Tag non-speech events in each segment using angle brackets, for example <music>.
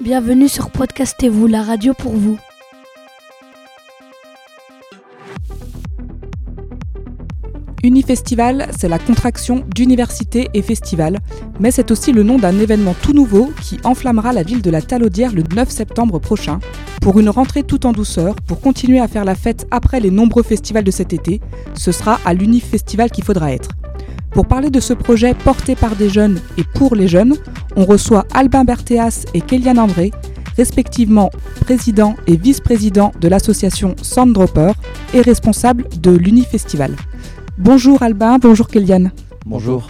Bienvenue sur Podcastez-vous, la radio pour vous. Unifestival, c'est la contraction d'université et festival, mais c'est aussi le nom d'un événement tout nouveau qui enflammera la ville de la Talaudière le 9 septembre prochain. Pour une rentrée tout en douceur, pour continuer à faire la fête après les nombreux festivals de cet été, ce sera à l'Unifestival qu'il faudra être. Pour parler de ce projet porté par des jeunes et pour les jeunes, on reçoit Albin Berthéas et Kéliane André, respectivement président et vice-président de l'association Sanddropper et responsable de l'Unifestival. Bonjour Albin, bonjour Kéliane. Bonjour.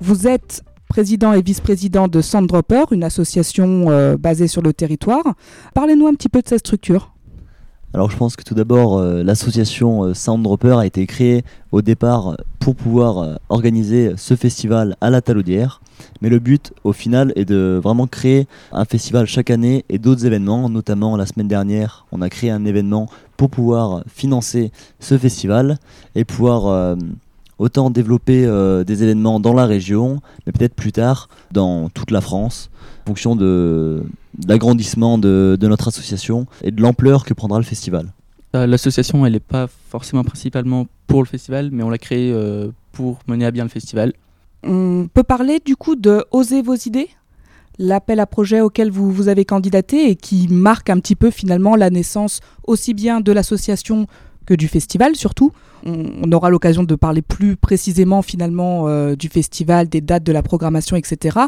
Vous êtes président et vice-président de Sanddropper, une association euh, basée sur le territoire. Parlez-nous un petit peu de cette structure. Alors je pense que tout d'abord, euh, l'association euh, Sounddropper a été créée au départ euh, pour pouvoir euh, organiser ce festival à la Talaudière. Mais le but au final est de vraiment créer un festival chaque année et d'autres événements. Notamment la semaine dernière, on a créé un événement pour pouvoir financer ce festival et pouvoir autant développer des événements dans la région, mais peut-être plus tard dans toute la France, en fonction de l'agrandissement de, de notre association et de l'ampleur que prendra le festival. Euh, L'association, elle n'est pas forcément principalement pour le festival, mais on l'a créée euh, pour mener à bien le festival. On peut parler du coup de Oser vos idées L'appel à projet auquel vous, vous avez candidaté et qui marque un petit peu finalement la naissance aussi bien de l'association que du festival surtout. On, aura l'occasion de parler plus précisément finalement euh, du festival, des dates de la programmation, etc.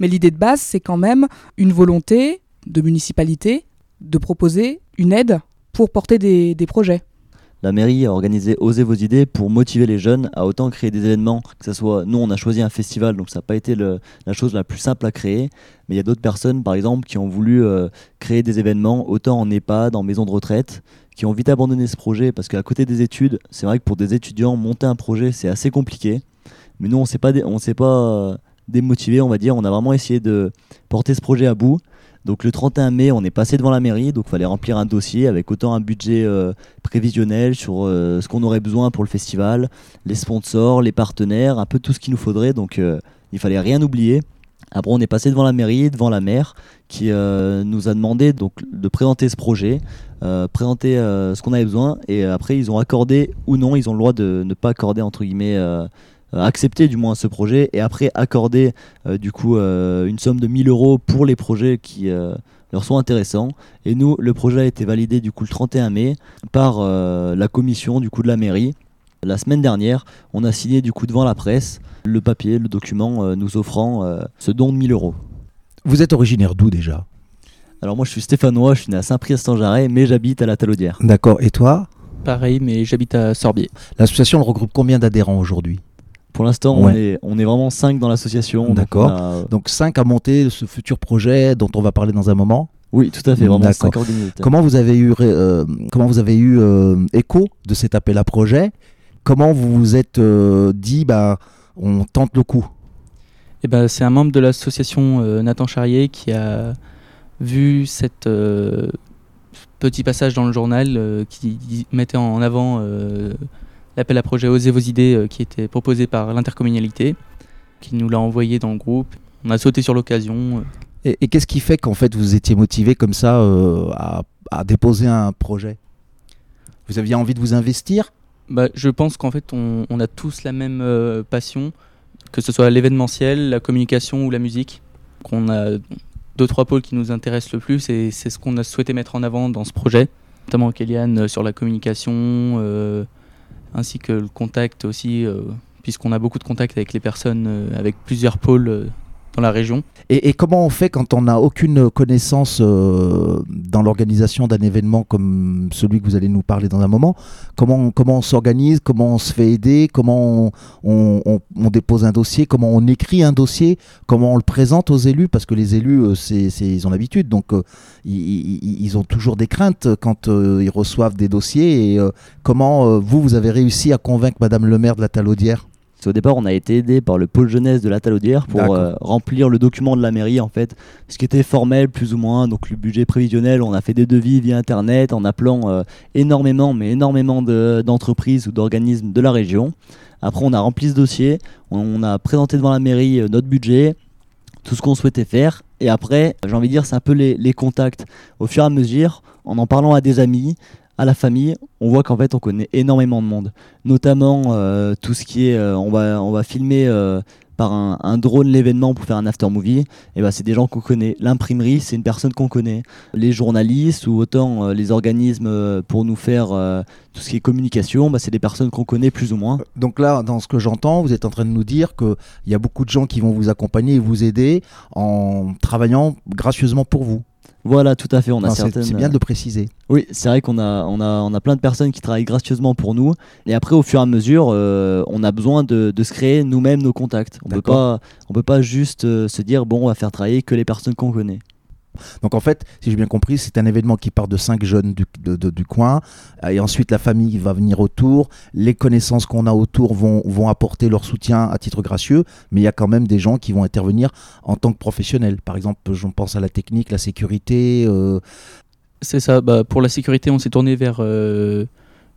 Mais l'idée de base, c'est quand même une volonté de municipalité de proposer une aide pour porter des, projets. La mairie a organisé Osez vos idées pour motiver les jeunes à autant créer des événements, que ce soit, nous on a choisi un festival, donc ça n'a pas été la chose la plus simple à créer, mais il y a d'autres personnes par exemple qui ont voulu euh, créer des événements autant en EHPAD, en maison de retraite, qui ont vite abandonné ce projet parce qu'à côté des études, c'est vrai que pour des étudiants, monter un projet c'est assez compliqué, mais nous on on s'est pas euh, démotivé, on va dire, on a vraiment essayé de porter ce projet à bout. Donc le 31 mai, on est passé devant la mairie, donc il fallait remplir un dossier avec autant un budget euh, prévisionnel sur euh, ce qu'on aurait besoin pour le festival, les sponsors, les partenaires, un peu tout ce qu'il nous faudrait. Donc euh, il fallait rien oublier. Après, on est passé devant la mairie, devant la maire, qui euh, nous a demandé de présenter ce projet, euh, présenter euh, ce qu'on avait besoin, et après ils ont accordé ou non, ils ont le droit de ne pas accorder entre guillemets, accepter du moins ce projet, et après accorder du coup une somme de 1000 euros pour les projets qui leur sont intéressants. Et nous, le projet a été validé du coup le 31 mai par la commission du coup de la mairie. La semaine dernière, on a signé du coup devant la presse le papier, le document euh, nous offrant euh, ce don de 1000 euros. Vous êtes originaire d'où déjà? Alors moi je suis stéphanois, je suis né à Saint-Priest-en-Jarret, mais j'habite à la Talaudière. D'accord. Et toi? Pareil, mais j'habite à Sorbier. L'association regroupe combien d'adhérents aujourd'hui? Pour l'instant, on, est, on est vraiment 5 dans l'association. D'accord. a- Donc 5 à monter ce futur projet dont on va parler dans un moment? Oui, tout à fait, vraiment D'accord. 5 organisateurs. Comment vous avez eu, euh, comment vous avez eu euh, écho de cet appel à projet? Comment vous vous êtes euh, dit, bah, on tente le coup? Et ben, c'est un membre de l'association euh, Nathan Charrier qui a vu cette euh, petit passage dans le journal qui mettait en avant l'appel à projet Osez vos idées qui était proposé par l'intercommunalité, qui nous l'a envoyé dans le groupe. On a sauté sur l'occasion. Et, et qu'est-ce qui fait qu'en fait vous étiez motivé comme ça à, à déposer un projet? Vous aviez envie de vous investir? Bah, je pense qu'en fait, on, on a tous la même euh, passion, que ce soit l'événementiel, la communication ou la musique. Qu'on a deux, trois pôles qui nous intéressent le plus et c'est ce qu'on a souhaité mettre en avant dans ce projet, notamment Kéliane euh, sur la communication, euh, ainsi que le contact aussi, puisqu'on a beaucoup de contacts avec les personnes, avec plusieurs pôles dans la région. Et, comment on fait quand on n'a aucune connaissance euh, dans l'organisation d'un événement comme celui que vous allez nous parler dans un moment? Comment, comment on s'organise? Comment on se fait aider? Comment on, dépose un dossier? Comment on écrit un dossier? Comment on le présente aux élus? Parce que les élus, euh, c'est, ils ont l'habitude, donc euh, ils, ont toujours des craintes quand ils reçoivent des dossiers. Et comment vous, vous avez réussi à convaincre Madame le maire de la Talaudière? Parce qu'au départ, on a été aidé par le pôle jeunesse de la Talaudière pour euh, remplir le document de la mairie, en fait, ce qui était formel, plus ou moins. Donc, le budget prévisionnel, on a fait des devis via Internet en appelant euh, énormément, mais énormément de- d'entreprises ou d'organismes de la région. Après, on a rempli ce dossier, on, on a présenté devant la mairie euh, notre budget. tout ce qu'on souhaitait faire. Et après, j'ai envie de dire, c'est un peu les, les contacts. Au fur et à mesure, en en parlant à des amis, à la famille, on voit qu'en fait on connaît énormément de monde, notamment euh, tout ce qui est, euh, on va on va filmer euh, par un, drone l'événement pour faire un after movie, et ben c'est des gens qu'on connaît. L'imprimerie, c'est une personne qu'on connaît. Les journalistes ou autant les organismes pour nous faire tout ce qui est communication, bah, c'est des personnes qu'on connaît plus ou moins. Donc là, dans ce que j'entends, vous êtes en train de nous dire qu'il y a beaucoup de gens qui vont vous accompagner et vous aider en travaillant gracieusement pour vous. Voilà, tout à fait. On a certaines. c'est bien de le préciser. Oui, c'est vrai qu'on a, on a, on a plein de personnes qui travaillent gracieusement pour nous. Et après, au fur et à mesure, euh, on a besoin de, de se créer nous-mêmes nos contacts. On peut pas, on peut pas juste euh, se dire bon, on va faire travailler que les personnes qu'on connaît. Donc en fait, si j'ai bien compris, c'est un événement qui part de cinq jeunes du, coin, et ensuite la famille va venir autour, les connaissances qu'on a autour vont, apporter leur soutien à titre gracieux, mais il y a quand même des gens qui vont intervenir en tant que professionnels. Par exemple, je pense à la technique, la sécurité. euh, C'est ça. Bah, pour la sécurité, on s'est tourné vers euh,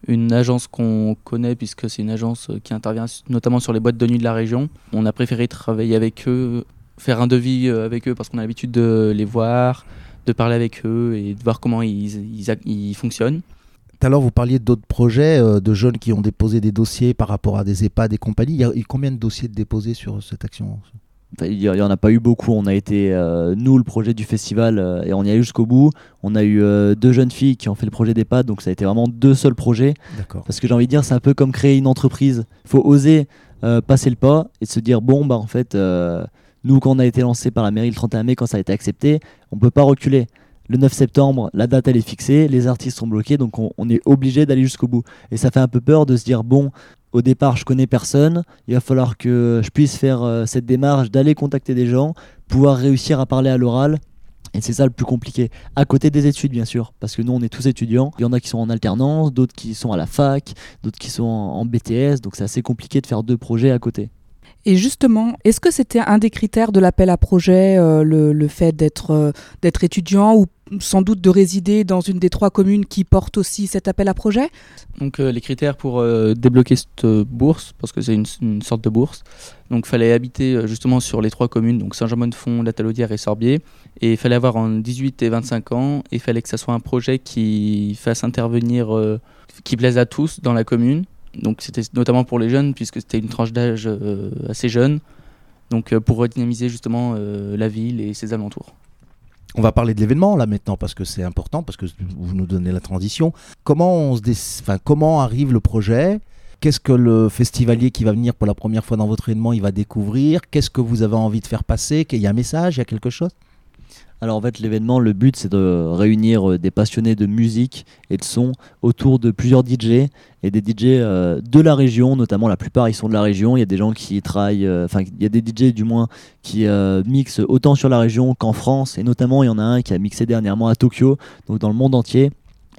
une agence qu'on connaît, puisque c'est une agence qui intervient notamment sur les boîtes de nuit de la région. On a préféré travailler avec eux, faire un devis euh, avec eux, parce qu'on a l'habitude de les voir, de parler avec eux et de voir comment ils, ils, ils fonctionnent. Tout à l'heure, vous parliez d'autres projets euh, de jeunes qui ont déposé des dossiers par rapport à des EHPAD et compagnie. Il y a eu combien de dossiers déposés sur cette action? Il y, il y en a pas eu beaucoup. On a été euh, nous le projet du festival euh, et on y est jusqu'au bout. On a eu euh, deux jeunes filles qui ont fait le projet d'EHPAD, donc ça a été vraiment deux seuls projets. Parce que j'ai envie de dire, c'est un peu comme créer une entreprise. Il faut oser euh, passer le pas et se dire bon, bah en fait, euh, nous, quand on a été lancé par la mairie le 31 mai, quand ça a été accepté, on peut pas reculer. Le 9 septembre, la date elle est fixée, les artistes sont bloqués, donc on, on est obligé d'aller jusqu'au bout. Et ça fait un peu peur de se dire bon, au départ, je connais personne, il va falloir que je puisse faire euh, cette démarche d'aller contacter des gens, pouvoir réussir à parler à l'oral. Et c'est ça le plus compliqué. À côté des études, bien sûr, parce que nous, on est tous étudiants. Il y en a qui sont en alternance, d'autres qui sont à la fac, d'autres qui sont en, en BTS, donc c'est assez compliqué de faire deux projets à côté. Et justement, est-ce que c'était un des critères de l'appel à projet, euh, le, fait d'être euh, d'être étudiant ou sans doute de résider dans une des trois communes qui portent aussi cet appel à projet? Donc euh, les critères pour débloquer cette bourse, parce que c'est une, sorte de bourse, donc fallait habiter justement sur les trois communes, donc Saint-Germain-de-Fond, La Talaudière et Sorbier, et il fallait avoir en 18 et 25 ans, et il fallait que ça soit un projet qui fasse intervenir, qui plaise à tous dans la commune. Donc c'était notamment pour les jeunes, puisque c'était une tranche d'âge euh, assez jeune, donc euh, pour redynamiser justement euh, la ville et ses alentours. On va parler de l'événement là maintenant parce que c'est important, parce que vous nous donnez la transition. Comment, on se enfin, comment arrive le projet? Qu'est-ce que le festivalier qui va venir pour la première fois dans votre événement il va découvrir? Qu'est-ce que vous avez envie de faire passer? Il y a un message, il y a quelque chose? Alors en fait, l'événement, le but, c'est de réunir euh, des passionnés de musique et de son autour de plusieurs DJ et des DJ euh, de la région, notamment la plupart ils sont de la région. Il y a des gens qui travaillent, euh, enfin il y a des DJ du moins qui mixent autant sur la région qu'en France et notamment il y en a un qui a mixé dernièrement à Tokyo, donc dans le monde entier.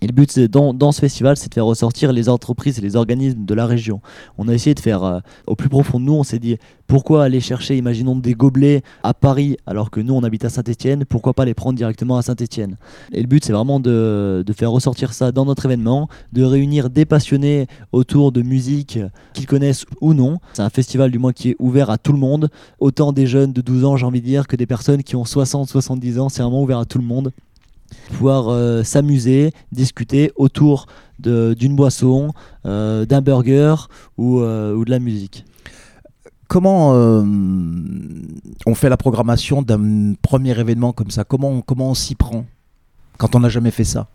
Et le but dans, ce festival, c'est de faire ressortir les entreprises et les organismes de la région. On a essayé de faire euh, au plus profond de nous, on s'est dit pourquoi aller chercher, imaginons des gobelets à Paris alors que nous on habite à Saint-Etienne, pourquoi pas les prendre directement à Saint-Etienne Et le but c'est vraiment de, de faire ressortir ça dans notre événement, de réunir des passionnés autour de musique qu'ils connaissent ou non. C'est un festival du moins qui est ouvert à tout le monde, autant des jeunes de 12 ans j'ai envie de dire que des personnes qui ont 60-70 ans, c'est vraiment ouvert à tout le monde pouvoir euh, s'amuser, discuter autour de- d'une boisson, euh, d'un burger ou, euh, ou de la musique. Comment euh, on fait la programmation d'un premier événement comme ça? Comment on, comment on s'y prend quand on n'a jamais fait ça?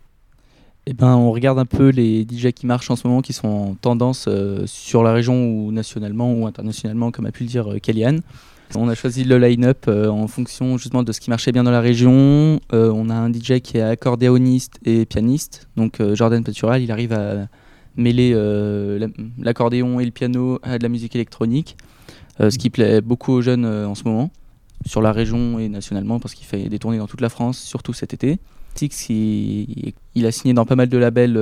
Eh ben, on regarde un peu les DJ qui marchent en ce moment, qui sont en tendance euh, sur la région ou nationalement ou internationalement, comme a pu le dire euh, Kellyanne. On a choisi le line-up euh, en fonction justement de ce qui marchait bien dans la région. Euh, on a un DJ qui est accordéoniste et pianiste, donc euh, Jordan Patural, il arrive à mêler la- l'accordéon et le piano à de la musique électronique, ce qui plaît beaucoup aux jeunes en ce moment, sur la région et nationalement, parce qu'il fait des tournées dans toute la France, surtout cet été. Six, il, a signé dans pas mal de labels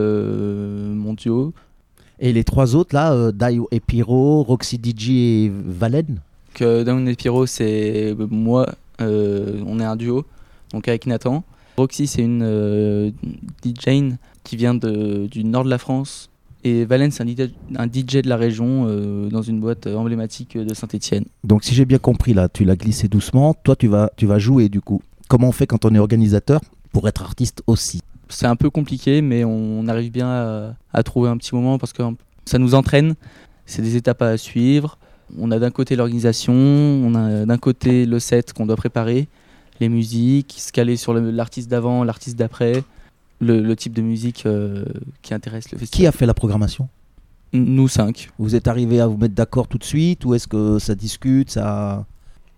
mondiaux. Et les trois autres là, euh, Dio et Pyro, Roxy DJ et Valen? Que Down et Pyro, c'est moi, euh, on est un duo, donc avec Nathan. Roxy, c'est une euh, DJ qui vient de, du nord de la France Et Valen, c'est un, DJ un DJ de la région euh, dans une boîte emblématique de Saint-Etienne. Donc si j'ai bien compris là, tu l'as glissé doucement, toi tu vas, tu vas jouer du coup. Comment on fait quand on est organisateur pour être artiste aussi? C'est un peu compliqué, mais on arrive bien à, à trouver un petit moment parce que ça nous entraîne. C'est des étapes à suivre. On a d'un côté l'organisation, on a d'un côté le set qu'on doit préparer, les musiques, se caler sur l'artiste d'avant, l'artiste d'après, le, le type de musique euh, qui intéresse le Qui festival. a fait la programmation? Nous cinq. Vous êtes arrivé à vous mettre d'accord tout de suite ou est-ce que ça discute ça...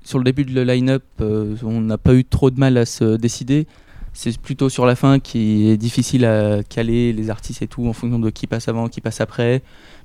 Sur le début de le line-up, euh, on n'a pas eu trop de mal à se décider. C'est plutôt sur la fin qui est difficile à caler les artistes et tout en fonction de qui passe avant, qui passe après.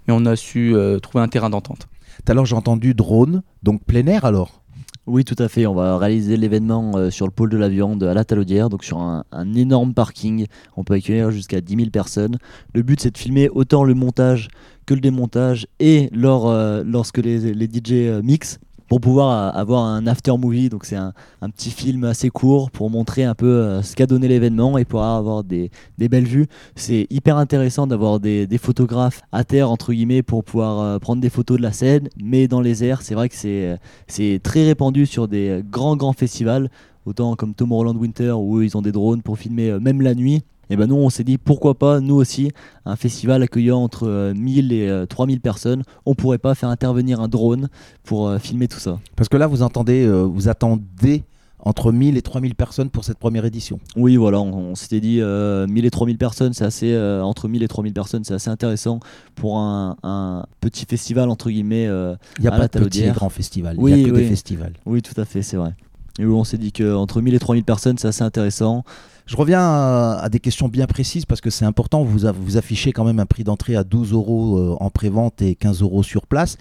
Mais on a su euh, trouver un terrain d'entente. Tout à l'heure j'ai entendu drone, donc plein air alors Oui, tout à fait. On va réaliser l'événement euh, sur le pôle de la viande à la Talaudière, donc sur un, énorme parking. On peut accueillir jusqu'à 10 000 personnes. Le but, c'est de filmer autant le montage que le démontage et euh, lorsque les, les DJ euh, mixent pour pouvoir euh, avoir un after movie. Donc, c'est un, petit film assez court pour montrer un peu euh, ce qu'a donné l'événement et pour avoir des, belles vues. C'est hyper intéressant d'avoir des, photographes à terre, entre guillemets, pour pouvoir euh, prendre des photos de la scène, mais dans les airs. C'est vrai que c'est. très répandu sur des grands grands festivals, autant comme Tomorrowland Winter où ils ont des drones pour filmer même la nuit. Et ben nous on s'est dit pourquoi pas nous aussi un festival accueillant entre euh, 1000 et euh, 3000 personnes, on pourrait pas faire intervenir un drone pour euh, filmer tout ça. Parce que là vous entendez, euh, vous attendez entre 1000 et 3000 personnes pour cette première édition. Oui voilà, on, on s'était dit euh, 1000 et 3000 personnes, c'est assez euh, entre 1000 et 3000 personnes, c'est assez intéressant pour un, un petit festival entre guillemets. euh, Il n'y a pas de petit et grand festival, il Oui, n'y a que oui. des festivals. oui tout à fait, c'est vrai. Et où on s'est dit que entre 1000 et 3000 personnes, c'est assez intéressant. Je reviens à, à des questions bien précises parce que c'est important. Vous, vous affichez quand même un prix d'entrée à 12 euros euh, en prévente et 15 euros sur place.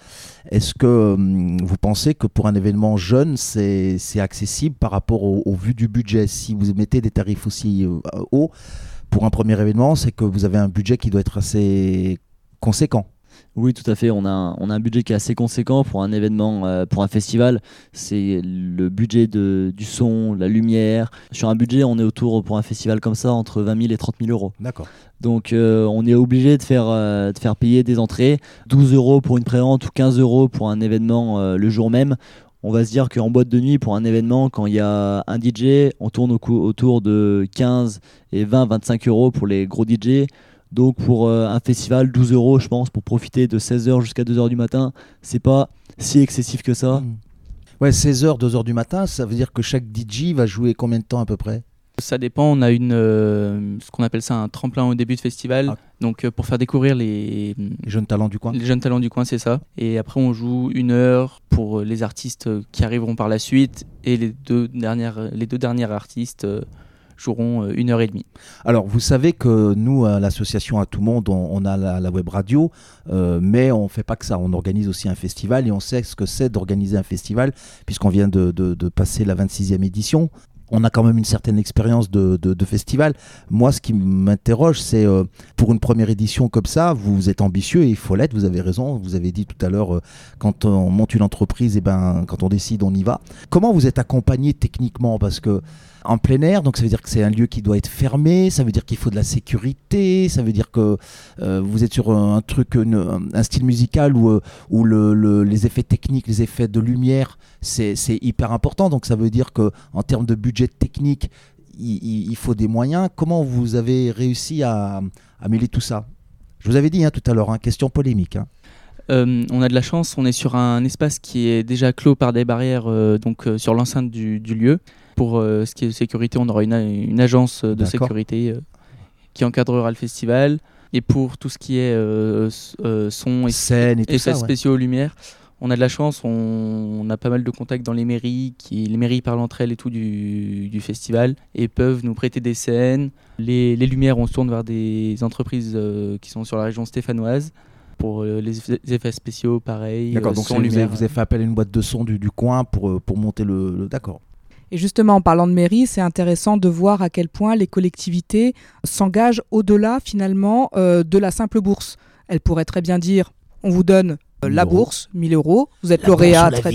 Est-ce que hum, vous pensez que pour un événement jeune, c'est accessible par rapport au, au vu du budget? Si vous mettez des tarifs aussi euh, hauts pour un premier événement, c'est que vous avez un budget qui doit être assez conséquent. Oui, tout à fait. On a, un, on a un budget qui est assez conséquent pour un événement, euh, pour un festival. C'est le budget de, du son, la lumière. Sur un budget, on est autour, pour un festival comme ça, entre 20 000 et 30 000 euros. D'accord. Donc, euh, on est obligé de faire, euh, de faire payer des entrées. 12 euros pour une prévente ou 15 euros pour un événement le jour même. On va se dire qu'en boîte de nuit, pour un événement, quand il y a un DJ, on tourne au autour de 15 et 20, 25 euros pour les gros DJ. Donc pour euh, un festival, 12 euros, je pense, pour profiter de 16h jusqu'à 2h du matin, c'est pas si excessif que ça. Mmh. Ouais, 16h, 2h du matin, ça veut dire que chaque DJ va jouer combien de temps à peu près? Ça dépend, on a une, euh, ce qu'on appelle ça un tremplin au début de festival. Ah. Donc euh, pour faire découvrir les, Les jeunes talents du coin les jeunes talents du coin, c'est ça. Et après on joue une heure pour les artistes qui arriveront par la suite. Et les deux dernières, les deux derniers artistes euh, joueront euh, une heure et demie. Alors, vous savez que nous, à l'association À Tout Monde, on, a la, web radio, euh, mais on fait pas que ça. On organise aussi un festival et on sait ce que c'est d'organiser un festival, puisqu'on vient de, passer la 26e édition. On a quand même une certaine expérience de, festival. Moi, ce qui m'interroge, c'est euh, pour une première édition comme ça, vous êtes ambitieux et il faut l'être. Vous avez raison. Vous avez dit tout à l'heure, quand on monte une entreprise, et ben, quand on décide, on y va. Comment vous êtes accompagné techniquement? Parce que en plein air, donc ça veut dire que c'est un lieu qui doit être fermé, ça veut dire qu'il faut de la sécurité, ça veut dire que euh, vous êtes sur un, truc, un style musical où, euh, où le- le- les effets techniques, les effets de lumière, c'est hyper important. Donc ça veut dire que en termes de budget technique, il, faut des moyens. Comment vous avez réussi à, à mêler tout ça? Je vous avais dit hein, tout à l'heure, hein, question polémique. hein. Euh, on a de la chance, on est sur un espace qui est déjà clos par des barrières euh, donc euh, sur l'enceinte du, du lieu. Pour ce qui est de sécurité, on aura une, une agence de sécurité qui encadrera le festival. Et pour tout ce qui est son et Scène et tout effets ça. ouais. spéciaux lumière, on a de la chance, on, on a pas mal de contacts dans les mairies, qui, les mairies parlent entre elles et tout du, du festival et peuvent nous prêter des scènes. Les, les lumières, on se tourne vers des entreprises euh, qui sont sur la région stéphanoise. Pour euh, les eff- les effets spéciaux, pareil. D'accord, euh, donc son, lumière. vous avez fait appel à une boîte de son du, du coin pour, euh, pour monter le. le- D'accord. Et justement, en parlant de mairie, c'est intéressant de voir à quel point les collectivités s'engagent au-delà finalement euh, de la simple bourse. Elles pourraient très bien dire on vous donne euh, 1000 la bourse, 1000 euros, vous êtes lauréat. très-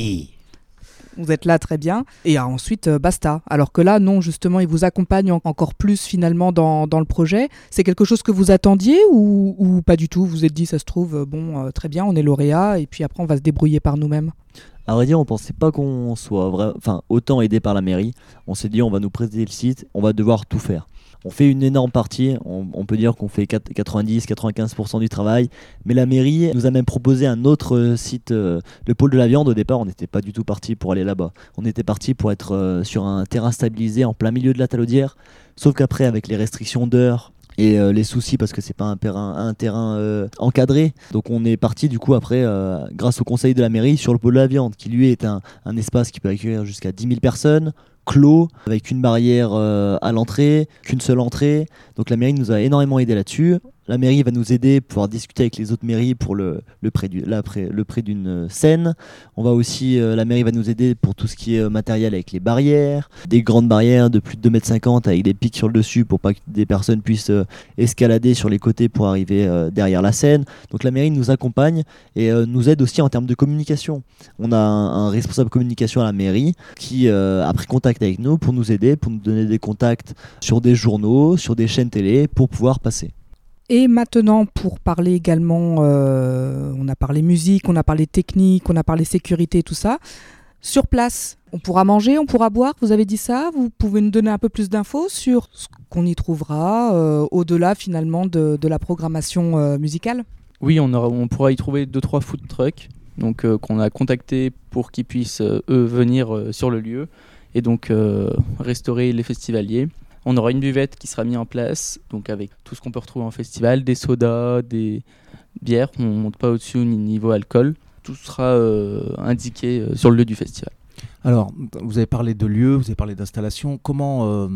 vous êtes là très bien, et ensuite euh, basta. Alors que là, non, justement, il vous accompagne en- encore plus finalement dans, dans le projet. C'est quelque chose que vous attendiez ou, ou pas du tout? Vous vous êtes dit, ça se trouve, euh, bon, euh, très bien, on est lauréat, et puis après, on va se débrouiller par nous-mêmes? À vrai dire, on pensait pas qu'on soit enfin, autant aidé par la mairie. On s'est dit, on va nous prêter le site, on va devoir tout faire. On fait une énorme partie, on, peut dire qu'on fait 90-95% du travail, mais la mairie nous a même proposé un autre euh, site, euh, le pôle de la viande. Au départ, on n'était pas du tout parti pour aller là-bas. On était parti pour être euh, sur un terrain stabilisé en plein milieu de la talaudière, sauf qu'après, avec les restrictions d'heures, et les soucis parce que c'est pas un terrain, encadré. Donc on est parti du coup après, grâce au conseil de la mairie, sur le pôle de la viande, qui lui est un, un espace qui peut accueillir jusqu'à 10 000 personnes, clos, avec une barrière euh, à l'entrée, qu'une seule entrée. Donc la mairie nous a énormément aidé là-dessus. La mairie va nous aider pour pouvoir discuter avec les autres mairies pour le, le prêt d'une euh, scène. On va aussi, euh, la mairie va nous aider pour tout ce qui est matériel avec les barrières, des grandes barrières de plus de 2,50 m avec des pics sur le dessus pour pas que des personnes puissent escalader sur les côtés pour arriver derrière la scène. Donc la mairie nous accompagne et nous aide aussi en termes de communication. On a un, un responsable communication à la mairie qui euh, a pris contact avec nous pour nous aider, pour nous donner des contacts sur des journaux, sur des chaînes télé pour pouvoir passer. Et maintenant, pour parler également, euh, on a parlé musique, on a parlé technique, on a parlé sécurité, tout ça. Sur place, on pourra manger, on pourra boire, vous avez dit ça? Vous pouvez nous donner un peu plus d'infos sur ce qu'on y trouvera, euh, au-delà finalement de, de la programmation euh, musicale? Oui, on, aura, on pourra y trouver deux trois food trucks donc euh, qu'on a contactés pour qu'ils puissent euh, eux venir euh, sur le lieu et donc euh, restaurer les festivaliers. On aura une buvette qui sera mise en place donc avec tout ce qu'on peut retrouver en festival, des sodas, des bières. On monte pas au-dessus ni niveau alcool. Tout sera euh, indiqué euh, sur le lieu du festival. Alors, vous avez parlé de lieux, vous avez parlé d'installation. Comment,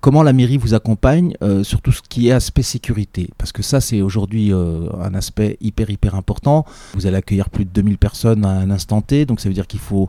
comment la mairie vous accompagne sur tout ce qui est aspect sécurité? Parce que ça, c'est aujourd'hui un aspect hyper, hyper important. Vous allez accueillir plus de 2000 personnes à un instant T, donc ça veut dire qu'il faut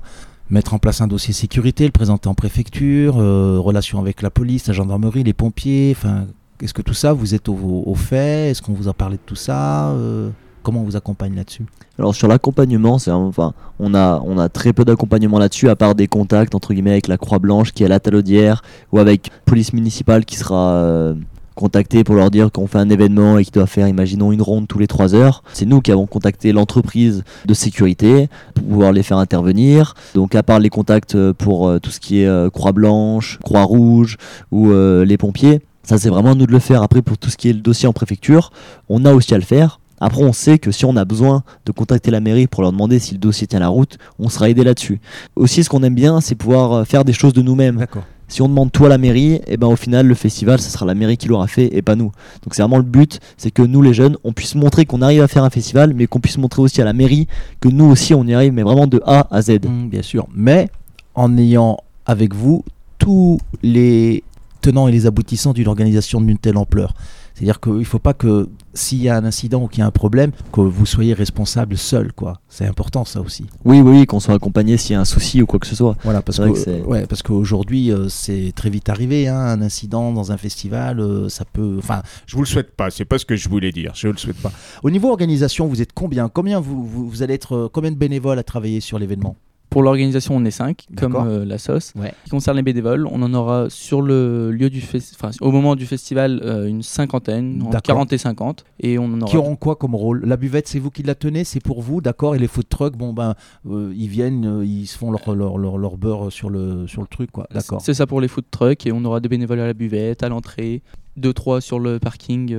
mettre en place un dossier sécurité, le présenter en préfecture, euh, relation avec la police, la gendarmerie, les pompiers. Enfin, est-ce que tout ça, vous êtes au, au fait? Est-ce qu'on vous a parlé de tout ça? Euh, Comment on vous accompagne là-dessus? Alors sur l'accompagnement, c'est enfin, on a on a très peu d'accompagnement là-dessus à part des contacts entre guillemets avec la Croix Blanche qui est à la Talaudière ou avec police municipale qui sera euh, contactée pour leur dire qu'on fait un événement et qui doit faire imaginons une ronde tous les 3 heures. C'est nous qui avons contacté l'entreprise de sécurité pour pouvoir les faire intervenir. Donc à part les contacts euh, pour euh, tout ce qui est euh, Croix Blanche, Croix Rouge ou les pompiers, ça c'est vraiment à nous de le faire. Après pour tout ce qui est le dossier en préfecture, on a aussi à le faire. Après, on sait que si on a besoin de contacter la mairie pour leur demander si le dossier tient la route, on sera aidé là-dessus. Aussi, ce qu'on aime bien, c'est pouvoir faire des choses de nous-mêmes. D'accord. Si on demande tout à la mairie, et ben au final, le festival, ce sera la mairie qui l'aura fait et pas nous. Donc c'est vraiment le but, c'est que nous, les jeunes, on puisse montrer qu'on arrive à faire un festival, mais qu'on puisse montrer aussi à la mairie que nous aussi, on y arrive, mais vraiment de A à Z. Mm, bien sûr. Mais en ayant avec vous tous les tenants et les aboutissants d'une organisation d'une telle ampleur. C'est-à-dire qu'il ne faut pas que s'il y a un incident ou qu'il y a un problème, que vous soyez responsable seul. quoi. C'est important ça aussi. Oui, oui, oui, qu'on soit accompagné s'il y a un souci ou quoi que ce soit. Voilà, parce C'est vrai que, ouais, parce qu'aujourd'hui, euh, c'est très vite arrivé, hein, un incident dans un festival, euh, ça peut... Enfin, Je vous le souhaite pas, c'est pas ce que je voulais dire, je le souhaite pas. au niveau organisation, vous êtes combien? Combien vous, vous, vous allez être... euh, Combien de bénévoles à travailler sur l'événement? Pour l'organisation, on est 5, comme euh, la sauce. Ouais. Ce qui concerne les bénévoles, on en aura sur le lieu du fes- enfin, au moment du festival euh, une cinquantaine, entre D'accord. 40 et 50, et on en aura Qui auront quoi comme rôle? La buvette, c'est vous qui la tenez, c'est pour vous, d'accord? Et les food trucks, bon ben, euh, ils viennent, ils se font leur, leur, leur, leur beurre sur le, sur le truc, quoi. D'accord. C'est ça pour les food trucks et on aura des bénévoles à la buvette, à l'entrée, deux trois sur le parking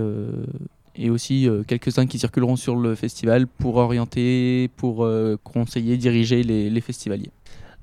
et aussi euh, quelques-uns qui circuleront sur le festival pour orienter, pour euh, conseiller, diriger les, festivaliers.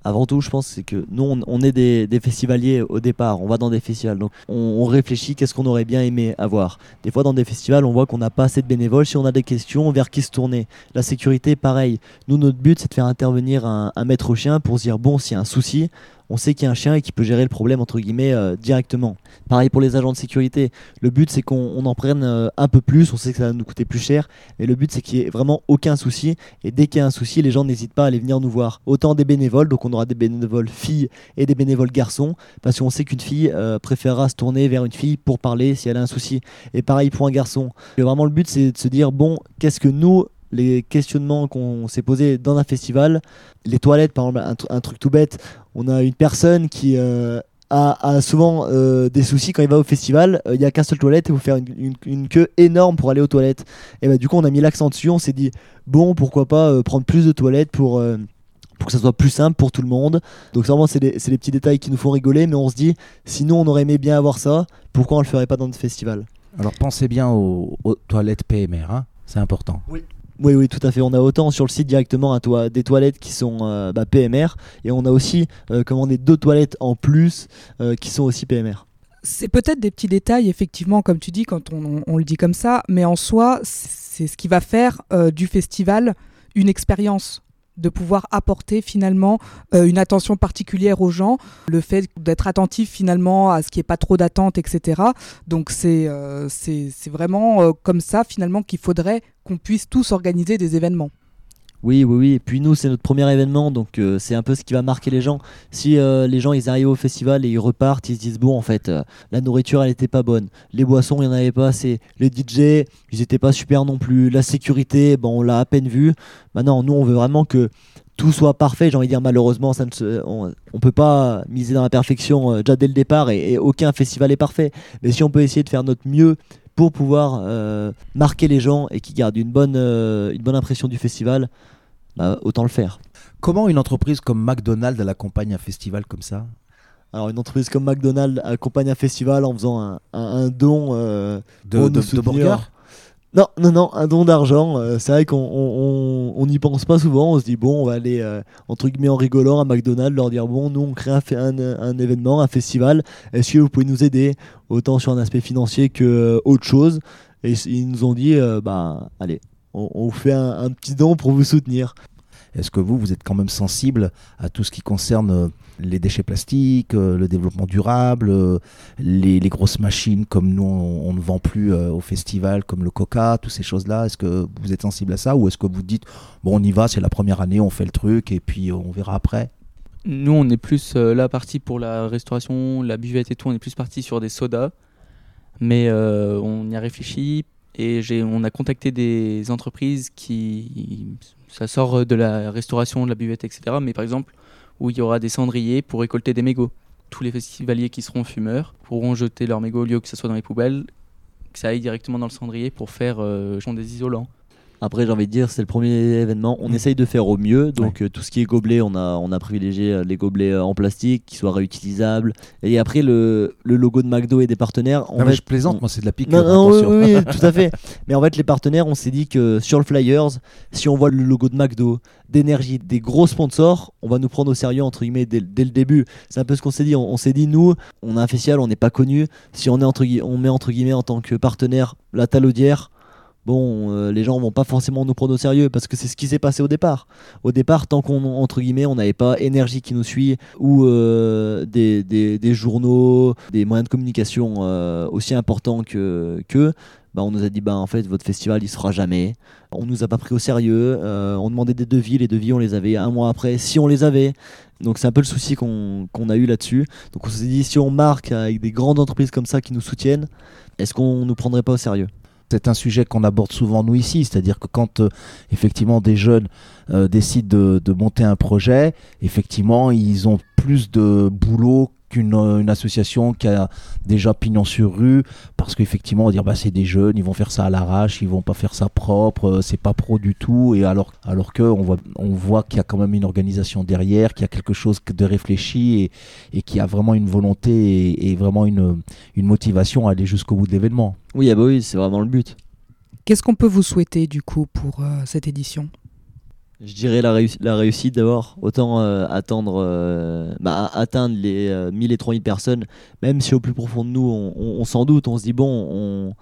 Avant tout, je pense que nous, on, est des, festivaliers au départ. On va dans des festivals, donc on, réfléchit qu'est-ce qu'on aurait bien aimé avoir. Des fois, dans des festivals, on voit qu'on n'a pas assez de bénévoles. Si on a des questions, vers qui se tourner La sécurité, pareil. Nous, notre but, c'est de faire intervenir un, un maître chien pour se dire bon, s'il y a un souci, on sait qu'il y a un chien et qui peut gérer le problème entre guillemets euh, directement. Pareil pour les agents de sécurité. Le but, c'est qu'on on en prenne euh, un peu plus. On sait que ça va nous coûter plus cher, mais le but, c'est qu'il n'y ait vraiment aucun souci. Et dès qu'il y a un souci, les gens n'hésitent pas à aller venir nous voir. Autant des bénévoles, donc on aura des bénévoles filles et des bénévoles garçons, parce qu'on sait qu'une fille euh, préférera se tourner vers une fille pour parler si elle a un souci. Et pareil pour un garçon. Et vraiment, le but, c'est de se dire bon, qu'est-ce que nous les questionnements qu'on s'est posés dans un festival. Les toilettes, par exemple, un, tr- un truc tout bête, on a une personne qui euh, a, a souvent euh, des soucis quand il va au festival. Euh, Il n'y a qu'un seul toilette et il faut faire une, une- une queue énorme pour aller aux toilettes. Et bah, du coup, on a mis l'accent dessus. On s'est dit, bon, pourquoi pas euh, prendre plus de toilettes pour. euh, pour que ça soit plus simple pour tout le monde. Donc vraiment, c'est des, c'est des petits détails qui nous font rigoler, mais on se dit, sinon on aurait aimé bien avoir ça, pourquoi on le ferait pas dans notre festival? Alors pensez bien aux, aux toilettes PMR, hein, c'est important. Oui, oui, tout à fait. On a autant sur le site directement des toilettes qui sont euh, bah, PMR, et on a aussi euh, commandé deux toilettes en plus euh, qui sont aussi PMR. C'est peut-être des petits détails, effectivement, comme tu dis, quand on le dit comme ça, mais en soi, c'est ce qui va faire euh, du festival une expérience de pouvoir apporter finalement euh, une attention particulière aux gens, le fait d'être attentif finalement à ce qui est pas trop d'attente, etc. Donc c'est euh, c'est c'est vraiment euh, comme ça finalement qu'il faudrait qu'on puisse tous organiser des événements. Oui, oui, oui. Et puis nous, c'est notre premier événement, donc euh, c'est un peu ce qui va marquer les gens. Si euh, les gens, ils arrivent au festival et ils repartent, ils se disent bon, en fait, euh, la nourriture, elle était pas bonne. Les boissons, il y en avait pas assez. Les DJ, ils étaient pas super non plus. La sécurité, bon, on l'a à peine vu. Maintenant, nous, on veut vraiment que tout soit parfait. J'ai envie de dire, malheureusement, ça ne on, on peut pas miser dans la perfection déjà dès le départ et, et aucun festival est parfait. Mais si on peut essayer de faire notre mieux pour pouvoir euh, marquer les gens et qu'ils gardent une bonne, euh, une bonne impression du festival, bah, autant le faire. Comment une entreprise comme McDonald's elle accompagne un festival comme ça? Alors une entreprise comme McDonald's accompagne un festival en faisant un, un- un don euh, de, de, de soutenir. Non, non, non, un don d'argent. euh, c'est vrai qu'on on- on- on n'y pense pas souvent. On se dit bon, on va aller euh, entre guillemets en rigolant à McDonald's, leur dire bon, nous on crée un, un, événement, un festival. Est-ce que vous pouvez nous aider autant sur un aspect financier que euh, autre chose? Et ils nous ont dit euh, bah allez, on, vous fait un petit don pour vous soutenir. Est-ce que vous, vous êtes quand même sensible à tout ce qui concerne euh, les déchets plastiques, euh, le développement durable, euh, les, grosses machines comme nous on, ne vend plus au festival, comme le Coca, toutes ces choses-là? Est-ce que vous êtes sensible à ça ou est-ce que vous dites bon on y va, c'est la première année, on fait le truc et puis on verra après? Nous, on est plus euh, là parti pour la restauration, la buvette et tout. On est plus parti sur des sodas, mais on y a réfléchi et on a contacté des entreprises qui, ça sort de la restauration, de la buvette, etc. Mais par exemple, où il y aura des cendriers pour récolter des mégots. Tous les festivaliers qui seront fumeurs pourront jeter leurs mégots au lieu que ce soit dans les poubelles, que ça aille directement dans le cendrier pour faire euh, des isolants. Après, j'ai envie de dire, c'est le premier événement. On Mm. essaye de faire au mieux. Donc, euh, tout ce qui est gobelet, on a, on a privilégié euh, les gobelets euh, en plastique qui soient réutilisables. Et après, le, le logo de McDo et des partenaires. en Non, mais fait, je plaisante, on- moi c'est de la piqûre. Non, non, oui, oui, oui, <laughs> tout à fait. Mais en fait, les partenaires, on s'est dit que sur le Flyers, si on voit le logo de McDo, d'énergie, des gros sponsors, on va nous prendre au sérieux, entre guillemets, dès, dès le début. C'est un peu ce qu'on s'est dit. On, on s'est dit, nous, on a un festival, on n'est pas connu. Si on, est entre, on met entre guillemets en tant que partenaire la talaudière, bon, euh, les gens vont pas forcément nous prendre au sérieux parce que c'est ce qui s'est passé au départ. Au départ, tant qu'on, entre guillemets, on n'avait pas énergie qui nous suit ou euh, des, journaux, des moyens de communication euh, aussi importants que bah, on nous a dit bah en fait votre festival il se fera jamais. On nous a pas pris au sérieux. on demandait des devis, les devis on les avait un mois après si on les avait. Donc c'est un peu le souci qu'on qu'on a eu là-dessus. Donc on s'est dit si on marque avec des grandes entreprises comme ça qui nous soutiennent, est-ce qu'on nous prendrait pas au sérieux? C'est un sujet qu'on aborde souvent nous ici, c'est-à-dire que quand euh, effectivement des jeunes euh, décident de, de monter un projet, effectivement ils ont plus de boulot qu'une euh, une association qui a déjà pignon sur rue, parce qu'effectivement on va dire bah c'est des jeunes, ils vont faire ça à l'arrache, ils vont pas faire ça propre, euh, c'est pas pro du tout, et alors alors que on voit on voit qu'il y a quand même une organisation derrière, qu'il y a quelque chose de réfléchi et, et qu'il y a vraiment une volonté et, et vraiment une une motivation à aller jusqu'au bout de l'événement. Oui, ah bah oui, c'est vraiment le but. Qu'est-ce qu'on peut vous souhaiter du coup pour euh, cette édition? Je dirais la, réuss- la réussite d'abord. Autant euh, attendre, euh, bah, atteindre les euh, 1000 et 3000 personnes, même si au plus profond de nous, on, on- on s'en doute, on se dit, bon, on,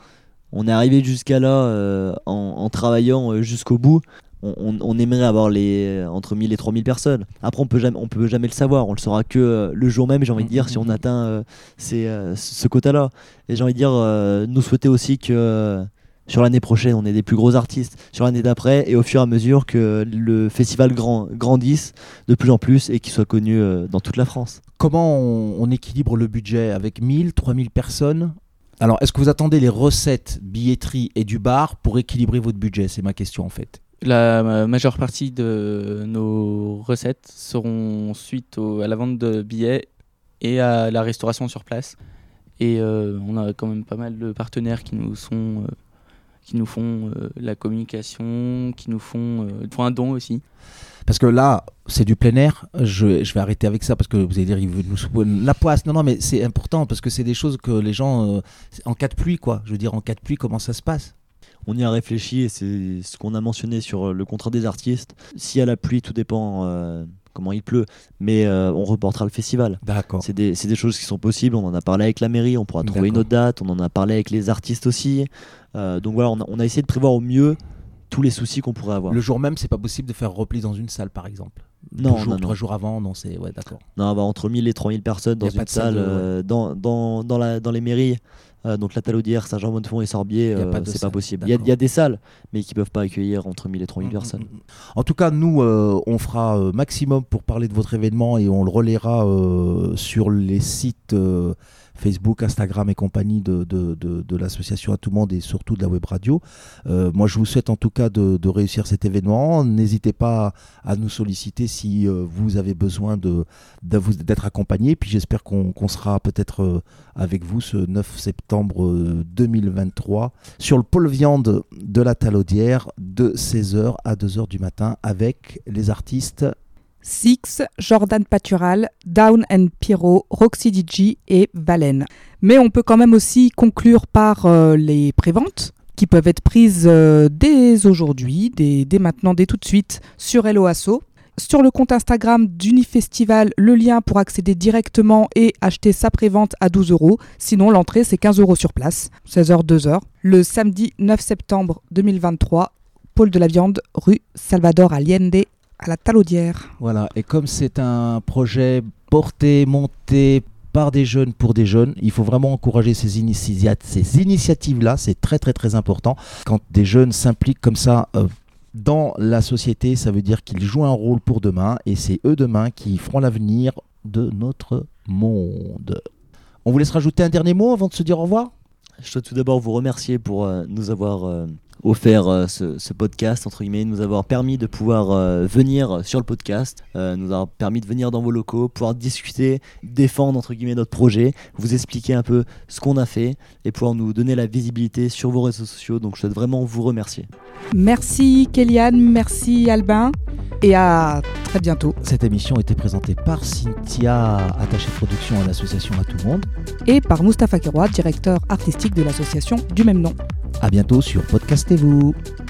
on est arrivé jusqu'à là euh, en, en travaillant jusqu'au bout. On, aimerait avoir les, entre 1000 et 3000 personnes. Après, on peut jamais, on peut jamais le savoir. On le saura que le jour même, j'ai envie de dire, si on atteint euh, ces, euh, ce quota-là. Et j'ai envie de dire, nous souhaiter aussi que sur l'année prochaine, on est des plus gros artistes. Sur l'année d'après, et au fur et à mesure que le festival grand, grandisse de plus en plus et qu'il soit connu euh, dans toute la France. Comment on, on équilibre le budget avec 1000, 3000 personnes? Alors, est-ce que vous attendez les recettes, billetterie et du bar pour équilibrer votre budget? C'est ma question en fait. La ma- majeure partie de nos recettes seront suite au- à la vente de billets et à la restauration sur place. Et euh, on a quand même pas mal de partenaires qui nous sont euh, qui nous font euh, la communication, qui nous font, euh, font un don aussi. Parce que là, c'est du plein air. Je, je vais arrêter avec ça parce que vous allez dire, il veut nous la poisse. Non, non, mais c'est important parce que c'est des choses que les gens, euh, en cas de pluie, quoi. Je veux dire, en cas de pluie, comment ça se passe? On y a réfléchi et c'est ce qu'on a mentionné sur le contrat des artistes. S'il y a la pluie, tout dépend euh, comment il pleut, mais euh, on reportera le festival. D'accord. C'est des, des choses qui sont possibles. On en a parlé avec la mairie, on pourra trouver une autre date. On en a parlé avec les artistes aussi. Euh, donc voilà, on a, on a essayé de prévoir au mieux tous les soucis qu'on pourrait avoir. Le jour même, c'est pas possible de faire repli dans une salle, par exemple. Non, Deux jours, non, trois jours avant, non, c'est ouais, d'accord. Non, bah, entre 1000 et 3000 personnes dans une salle salle, de- euh, dans, dans, dans, la, dans les mairies. Euh, donc la Talaudière, Saint-Jean-Bonnefond et Sorbier, euh, c'est pas possible. Il y, a- y des salles, mais qui peuvent pas accueillir entre 1000 et 3000 Mm, personnes. mm, mm. En tout cas, nous, euh, on fera maximum pour parler de votre événement et on le relaiera sur les sites Facebook, Instagram et compagnie de, l'association À Tout Monde et surtout de la web radio. Euh, moi, je vous souhaite en tout cas de, réussir cet événement. N'hésitez pas à nous solliciter si euh, vous avez besoin d'être accompagné. Puis j'espère qu'on qu'on sera peut-être euh, avec vous ce 9 septembre euh, 2023 sur le pôle viande de la Talaudière de 16h à 2h du matin avec les artistes Six, Jordan Patural, Down and Pyro, Roxy DJ et Valen. Mais on peut quand même aussi conclure par euh, les préventes qui peuvent être prises euh, dès aujourd'hui, dès, dès maintenant, dès tout de suite sur Hello Asso. Sur le compte Instagram d'Unifestival, le lien pour accéder directement et acheter sa prévente à 12 euros. Sinon, l'entrée, c'est 15 euros sur place, 16h, 2h. Le samedi 9 septembre 2023, pôle de la viande, rue Salvador Allende, à la Talaudière. Voilà, et comme c'est un projet porté, monté par des jeunes pour des jeunes, il faut vraiment encourager ces, initia- ces initiatives-là, c'est très très très important. Quand des jeunes s'impliquent comme ça euh, dans la société, ça veut dire qu'ils jouent un rôle pour demain, et c'est eux demain qui feront l'avenir de notre monde. On vous laisse rajouter un dernier mot avant de se dire au revoir? Je souhaite tout d'abord vous remercier pour euh, nous avoir euh, offert euh, ce, ce podcast, entre guillemets, nous avoir permis de pouvoir euh, venir sur le podcast, euh, nous avoir permis de venir dans vos locaux, pouvoir discuter, défendre, entre guillemets, notre projet, vous expliquer un peu ce qu'on a fait et pouvoir nous donner la visibilité sur vos réseaux sociaux. Donc je souhaite vraiment vous remercier. Merci Kéliane, merci Albin et à très bientôt. Cette émission a été présentée par Cynthia, attachée de production à l'association À Tout Monde. Et par Mustapha Keroua, directeur artistique de l'association du même nom. À bientôt sur Podcastez-vous.